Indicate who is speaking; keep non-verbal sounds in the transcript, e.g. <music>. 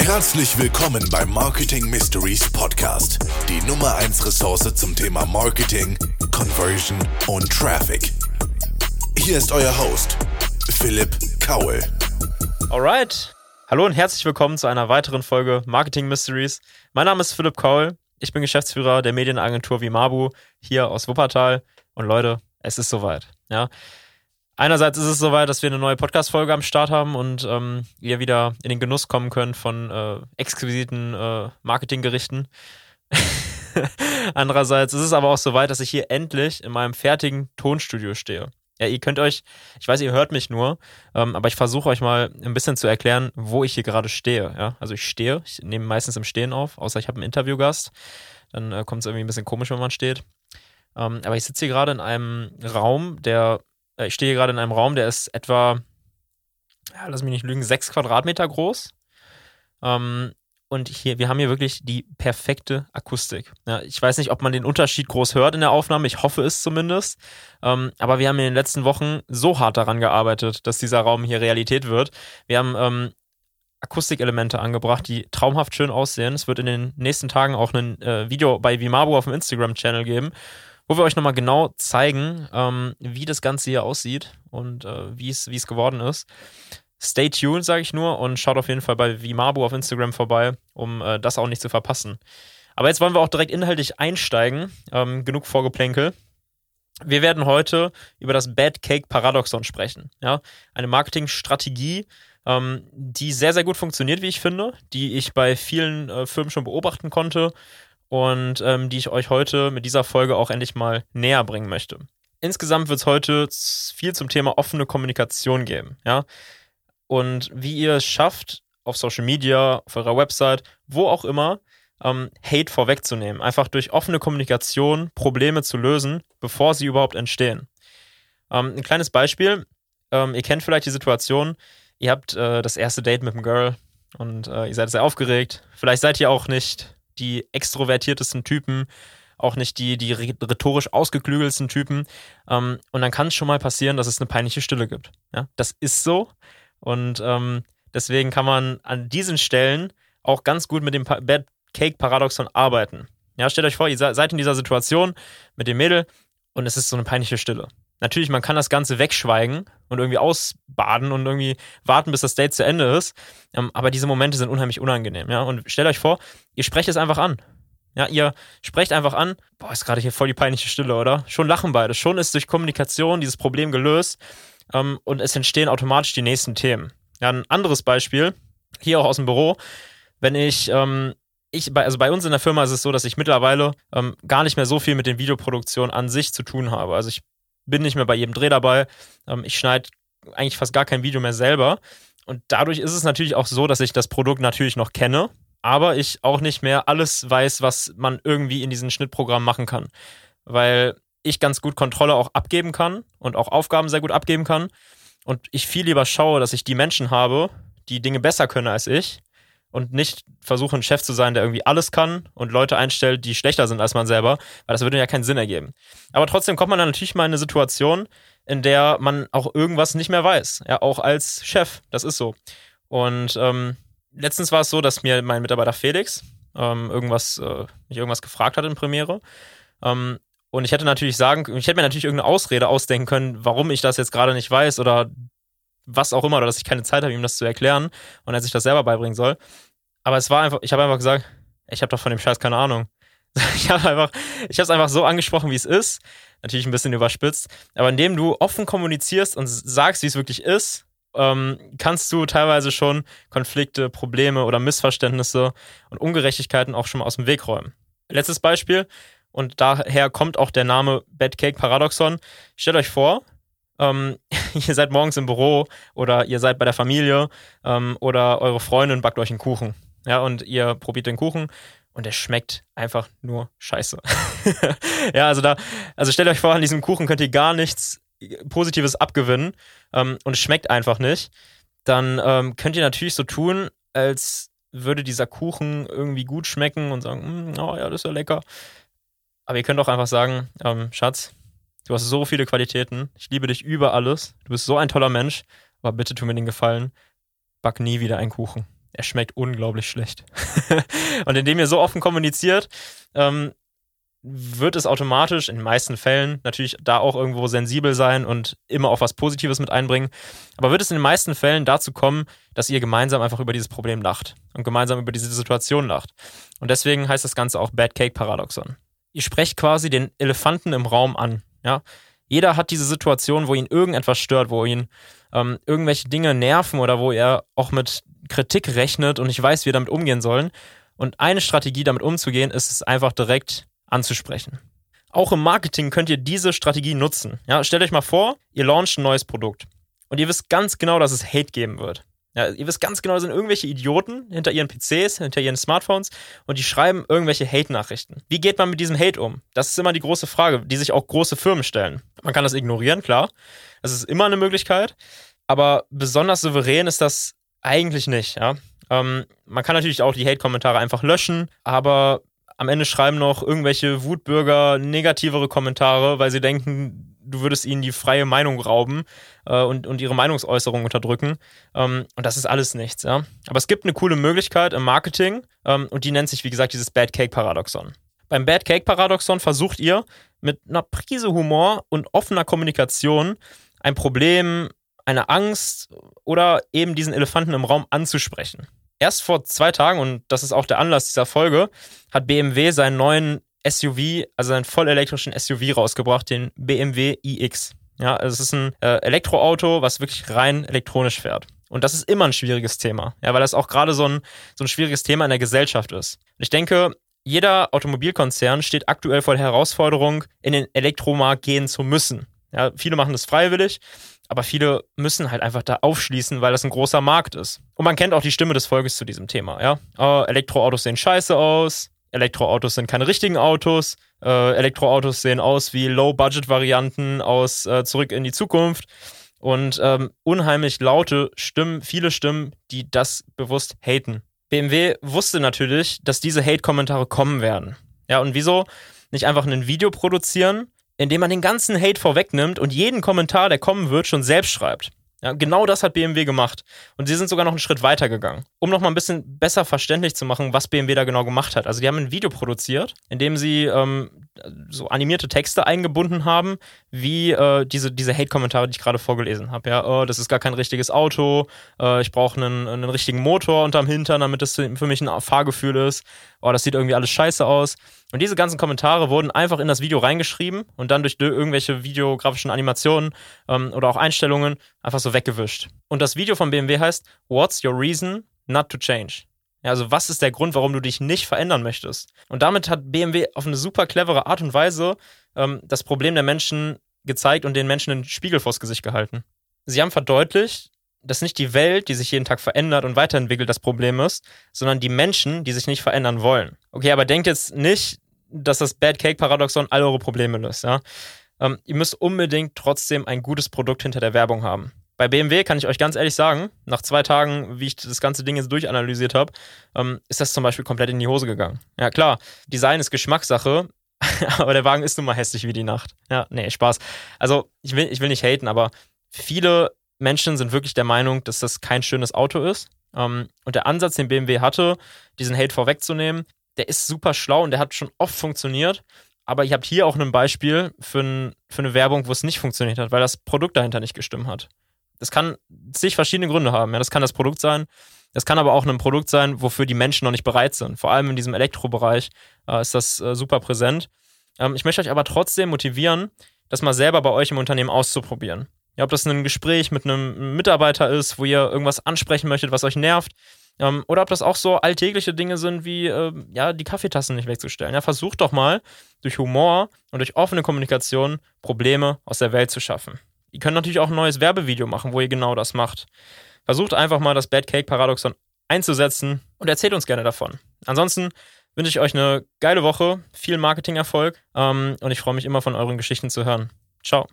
Speaker 1: Herzlich willkommen beim Marketing Mysteries Podcast, die Nummer 1 Ressource zum Thema Marketing, Conversion und Traffic. Hier ist euer Host, Philipp Kaul.
Speaker 2: Alright. Hallo und herzlich willkommen zu einer weiteren Folge Marketing Mysteries. Mein Name ist Philipp Kaul. Ich bin Geschäftsführer der Medienagentur Vimabu hier aus Wuppertal. Und Leute, es ist soweit. Ja. Einerseits ist es soweit, dass wir eine neue Podcast-Folge am Start haben und ähm, ihr wieder in den Genuss kommen könnt von äh, exquisiten äh, Marketinggerichten. <laughs> Andererseits ist es aber auch soweit, dass ich hier endlich in meinem fertigen Tonstudio stehe. Ja, ihr könnt euch, ich weiß, ihr hört mich nur, ähm, aber ich versuche euch mal ein bisschen zu erklären, wo ich hier gerade stehe. Ja? Also ich stehe, ich nehme meistens im Stehen auf, außer ich habe einen Interviewgast. Dann äh, kommt es irgendwie ein bisschen komisch, wenn man steht. Ähm, aber ich sitze hier gerade in einem Raum, der ich stehe gerade in einem Raum, der ist etwa, ja, lass mich nicht lügen, sechs Quadratmeter groß. Ähm, und hier, wir haben hier wirklich die perfekte Akustik. Ja, ich weiß nicht, ob man den Unterschied groß hört in der Aufnahme. Ich hoffe es zumindest. Ähm, aber wir haben in den letzten Wochen so hart daran gearbeitet, dass dieser Raum hier Realität wird. Wir haben ähm, Akustikelemente angebracht, die traumhaft schön aussehen. Es wird in den nächsten Tagen auch ein äh, Video bei Vimabu auf dem Instagram-Channel geben, wo wir euch nochmal genau zeigen, ähm, wie das Ganze hier aussieht und äh, wie es geworden ist. Stay tuned, sage ich nur, und schaut auf jeden Fall bei Vimabu auf Instagram vorbei, um äh, das auch nicht zu verpassen. Aber jetzt wollen wir auch direkt inhaltlich einsteigen. Ähm, genug Vorgeplänkel. Wir werden heute über das Bad Cake Paradoxon sprechen. Ja? Eine Marketingstrategie, ähm, die sehr, sehr gut funktioniert, wie ich finde, die ich bei vielen äh, Firmen schon beobachten konnte und ähm, die ich euch heute mit dieser Folge auch endlich mal näher bringen möchte. Insgesamt wird es heute viel zum Thema offene Kommunikation geben, ja. Und wie ihr es schafft, auf Social Media, auf eurer Website, wo auch immer, ähm, Hate vorwegzunehmen. Einfach durch offene Kommunikation Probleme zu lösen, bevor sie überhaupt entstehen. Ähm, ein kleines Beispiel. Ähm, ihr kennt vielleicht die Situation, ihr habt äh, das erste Date mit einem Girl und äh, ihr seid sehr aufgeregt. Vielleicht seid ihr auch nicht die extrovertiertesten Typen, auch nicht die, die rhetorisch ausgeklügelsten Typen. Ähm, und dann kann es schon mal passieren, dass es eine peinliche Stille gibt. Ja, das ist so. Und ähm, deswegen kann man an diesen Stellen auch ganz gut mit dem Bad Cake Paradoxon arbeiten. Ja, stellt euch vor, ihr seid in dieser Situation mit dem Mädel und es ist so eine peinliche Stille. Natürlich, man kann das Ganze wegschweigen und irgendwie ausbaden und irgendwie warten, bis das Date zu Ende ist. Ähm, aber diese Momente sind unheimlich unangenehm, ja. Und stellt euch vor, ihr sprecht es einfach an. Ja, ihr sprecht einfach an, boah, ist gerade hier voll die peinliche Stille, oder? Schon lachen beide. Schon ist durch Kommunikation dieses Problem gelöst ähm, und es entstehen automatisch die nächsten Themen. Ja, ein anderes Beispiel, hier auch aus dem Büro, wenn ich ähm, ich, bei, also bei uns in der Firma ist es so, dass ich mittlerweile ähm, gar nicht mehr so viel mit den Videoproduktionen an sich zu tun habe. Also ich bin nicht mehr bei jedem Dreh dabei. Ähm, ich schneide eigentlich fast gar kein Video mehr selber. Und dadurch ist es natürlich auch so, dass ich das Produkt natürlich noch kenne, aber ich auch nicht mehr alles weiß, was man irgendwie in diesen Schnittprogrammen machen kann. Weil ich ganz gut Kontrolle auch abgeben kann und auch Aufgaben sehr gut abgeben kann. Und ich viel lieber schaue, dass ich die Menschen habe, die Dinge besser können als ich und nicht versuche, ein Chef zu sein, der irgendwie alles kann und Leute einstellt, die schlechter sind als man selber, weil das würde ja keinen Sinn ergeben. Aber trotzdem kommt man dann natürlich mal in eine Situation, in der man auch irgendwas nicht mehr weiß. Ja, auch als Chef. Das ist so. Und ähm, letztens war es so, dass mir mein Mitarbeiter Felix ähm, irgendwas, äh, mich irgendwas gefragt hat in Premiere. Ähm, und ich hätte natürlich sagen, ich hätte mir natürlich irgendeine Ausrede ausdenken können, warum ich das jetzt gerade nicht weiß oder was auch immer, oder dass ich keine Zeit habe, ihm das zu erklären und er sich das selber beibringen soll. Aber es war einfach, ich habe einfach gesagt, ich habe doch von dem Scheiß keine Ahnung. <laughs> Ich habe einfach, ich habe es einfach so angesprochen, wie es ist. Natürlich ein bisschen überspitzt. Aber indem du offen kommunizierst und sagst, wie es wirklich ist, ähm, kannst du teilweise schon Konflikte, Probleme oder Missverständnisse und Ungerechtigkeiten auch schon mal aus dem Weg räumen. Letztes Beispiel, und daher kommt auch der Name Bad Cake Paradoxon. Stellt euch vor, ähm, <laughs> ihr seid morgens im Büro oder ihr seid bei der Familie ähm, oder eure Freundin backt euch einen Kuchen. Ja, und ihr probiert den Kuchen und der schmeckt einfach nur scheiße. <laughs> ja, also da, also stellt euch vor, an diesem Kuchen könnt ihr gar nichts Positives abgewinnen ähm, und es schmeckt einfach nicht. Dann ähm, könnt ihr natürlich so tun, als würde dieser Kuchen irgendwie gut schmecken und sagen, mm, oh ja, das ist ja lecker. Aber ihr könnt auch einfach sagen, ähm, Schatz, du hast so viele Qualitäten, ich liebe dich über alles, du bist so ein toller Mensch, aber bitte tu mir den Gefallen, back nie wieder einen Kuchen. Er schmeckt unglaublich schlecht. <laughs> und indem ihr so offen kommuniziert, ähm, wird es automatisch in den meisten Fällen natürlich da auch irgendwo sensibel sein und immer auch was Positives mit einbringen. Aber wird es in den meisten Fällen dazu kommen, dass ihr gemeinsam einfach über dieses Problem lacht und gemeinsam über diese Situation lacht. Und deswegen heißt das Ganze auch Bad Cake Paradoxon. Ihr sprecht quasi den Elefanten im Raum an. Ja? Jeder hat diese Situation, wo ihn irgendetwas stört, wo ihn ähm, irgendwelche Dinge nerven oder wo er auch mit Kritik rechnet und nicht weiß, wie er damit umgehen soll. Und eine Strategie, damit umzugehen, ist es einfach direkt anzusprechen. Auch im Marketing könnt ihr diese Strategie nutzen. Ja, stellt euch mal vor, ihr launcht ein neues Produkt und ihr wisst ganz genau, dass es Hate geben wird. Ja, ihr wisst ganz genau, da sind irgendwelche Idioten hinter ihren PCs, hinter ihren Smartphones und die schreiben irgendwelche Hate-Nachrichten. Wie geht man mit diesem Hate um? Das ist immer die große Frage, die sich auch große Firmen stellen. Man kann das ignorieren, klar. Das ist immer eine Möglichkeit. Aber besonders souverän ist das eigentlich nicht, ja. Ähm, man kann natürlich auch die Hate-Kommentare einfach löschen, aber am Ende schreiben noch irgendwelche Wutbürger negativere Kommentare, weil sie denken, du würdest ihnen die freie Meinung rauben äh, und, und ihre Meinungsäußerung unterdrücken. Ähm, und das ist alles nichts, ja. Aber es gibt eine coole Möglichkeit im Marketing ähm, und die nennt sich, wie gesagt, dieses Bad Cake Paradoxon. Beim Bad Cake Paradoxon versucht ihr mit einer Prise Humor und offener Kommunikation ein Problem, eine Angst oder eben diesen Elefanten im Raum anzusprechen. Erst vor zwei Tagen, und das ist auch der Anlass dieser Folge, hat BMW seinen neuen SUV, also seinen vollelektrischen SUV rausgebracht, den BMW iX. Ja, also es ist ein äh, Elektroauto, was wirklich rein elektronisch fährt. Und das ist immer ein schwieriges Thema, ja, weil das auch gerade so ein, so ein schwieriges Thema in der Gesellschaft ist. Und ich denke, jeder Automobilkonzern steht aktuell vor der Herausforderung, in den Elektromarkt gehen zu müssen. Ja, viele machen das freiwillig, aber viele müssen halt einfach da aufschließen, weil das ein großer Markt ist. Und man kennt auch die Stimme des Volkes zu diesem Thema, ja. Oh, Elektroautos sehen scheiße aus, Elektroautos sind keine richtigen Autos, äh, Elektroautos sehen aus wie Low-Budget-Varianten aus äh, Zurück in die Zukunft. Und ähm, unheimlich laute Stimmen, viele Stimmen, die das bewusst haten. BMW wusste natürlich, dass diese Hate-Kommentare kommen werden. Ja, und wieso nicht einfach ein Video produzieren, indem man den ganzen Hate vorwegnimmt und jeden Kommentar, der kommen wird, schon selbst schreibt. Ja, genau das hat BMW gemacht. Und sie sind sogar noch einen Schritt weiter gegangen, um noch mal ein bisschen besser verständlich zu machen, was BMW da genau gemacht hat. Also die haben ein Video produziert, in dem sie ähm, so animierte Texte eingebunden haben, wie äh, diese, diese Hate-Kommentare, die ich gerade vorgelesen habe. Ja, oh, das ist gar kein richtiges Auto, äh, ich brauche einen, einen richtigen Motor unterm Hintern, damit das für mich ein Fahrgefühl ist. Oh, das sieht irgendwie alles scheiße aus. Und diese ganzen Kommentare wurden einfach in das Video reingeschrieben und dann durch irgendwelche videografischen Animationen ähm, oder auch Einstellungen einfach so weggewischt. Und das Video von BMW heißt What's your reason not to change? Ja, also was ist der Grund, warum du dich nicht verändern möchtest? Und damit hat BMW auf eine super clevere Art und Weise ähm, das Problem der Menschen gezeigt und den Menschen den Spiegel vors Gesicht gehalten. Sie haben verdeutlicht, dass nicht die Welt, die sich jeden Tag verändert und weiterentwickelt, das Problem ist, sondern die Menschen, die sich nicht verändern wollen. Okay, aber denkt jetzt nicht, dass das Bad Cake Paradoxon all eure Probleme löst. Ja? Ähm, ihr müsst unbedingt trotzdem ein gutes Produkt hinter der Werbung haben. Bei BMW kann ich euch ganz ehrlich sagen, nach zwei Tagen, wie ich das ganze Ding jetzt durchanalysiert habe, ähm, ist das zum Beispiel komplett in die Hose gegangen. Ja, klar, Design ist Geschmackssache, <laughs> aber der Wagen ist nun mal hässlich wie die Nacht. Ja, nee, Spaß. Also, ich will, ich will nicht haten, aber viele Menschen sind wirklich der Meinung, dass das kein schönes Auto ist. Ähm, und der Ansatz, den BMW hatte, diesen Hate vorwegzunehmen, der ist super schlau und der hat schon oft funktioniert. Aber ihr habt hier auch ein Beispiel für, ein, für eine Werbung, wo es nicht funktioniert hat, weil das Produkt dahinter nicht gestimmt hat. Das kann zig verschiedene Gründe haben. Ja, das kann das Produkt sein. Das kann aber auch ein Produkt sein, wofür die Menschen noch nicht bereit sind. Vor allem in diesem Elektrobereich äh, ist das äh, super präsent. Ähm, ich möchte euch aber trotzdem motivieren, das mal selber bei euch im Unternehmen auszuprobieren. Ja, ob das ein Gespräch mit einem Mitarbeiter ist, wo ihr irgendwas ansprechen möchtet, was euch nervt, ähm, oder ob das auch so alltägliche Dinge sind, wie äh, ja, die Kaffeetassen nicht wegzustellen. Ja, versucht doch mal, durch Humor und durch offene Kommunikation Probleme aus der Welt zu schaffen. Ihr könnt natürlich auch ein neues Werbevideo machen, wo ihr genau das macht. Versucht einfach mal das Bad Cake Paradoxon einzusetzen und erzählt uns gerne davon. Ansonsten wünsche ich euch eine geile Woche, viel Marketingerfolg ähm, und ich freue mich immer von euren Geschichten zu hören. Ciao.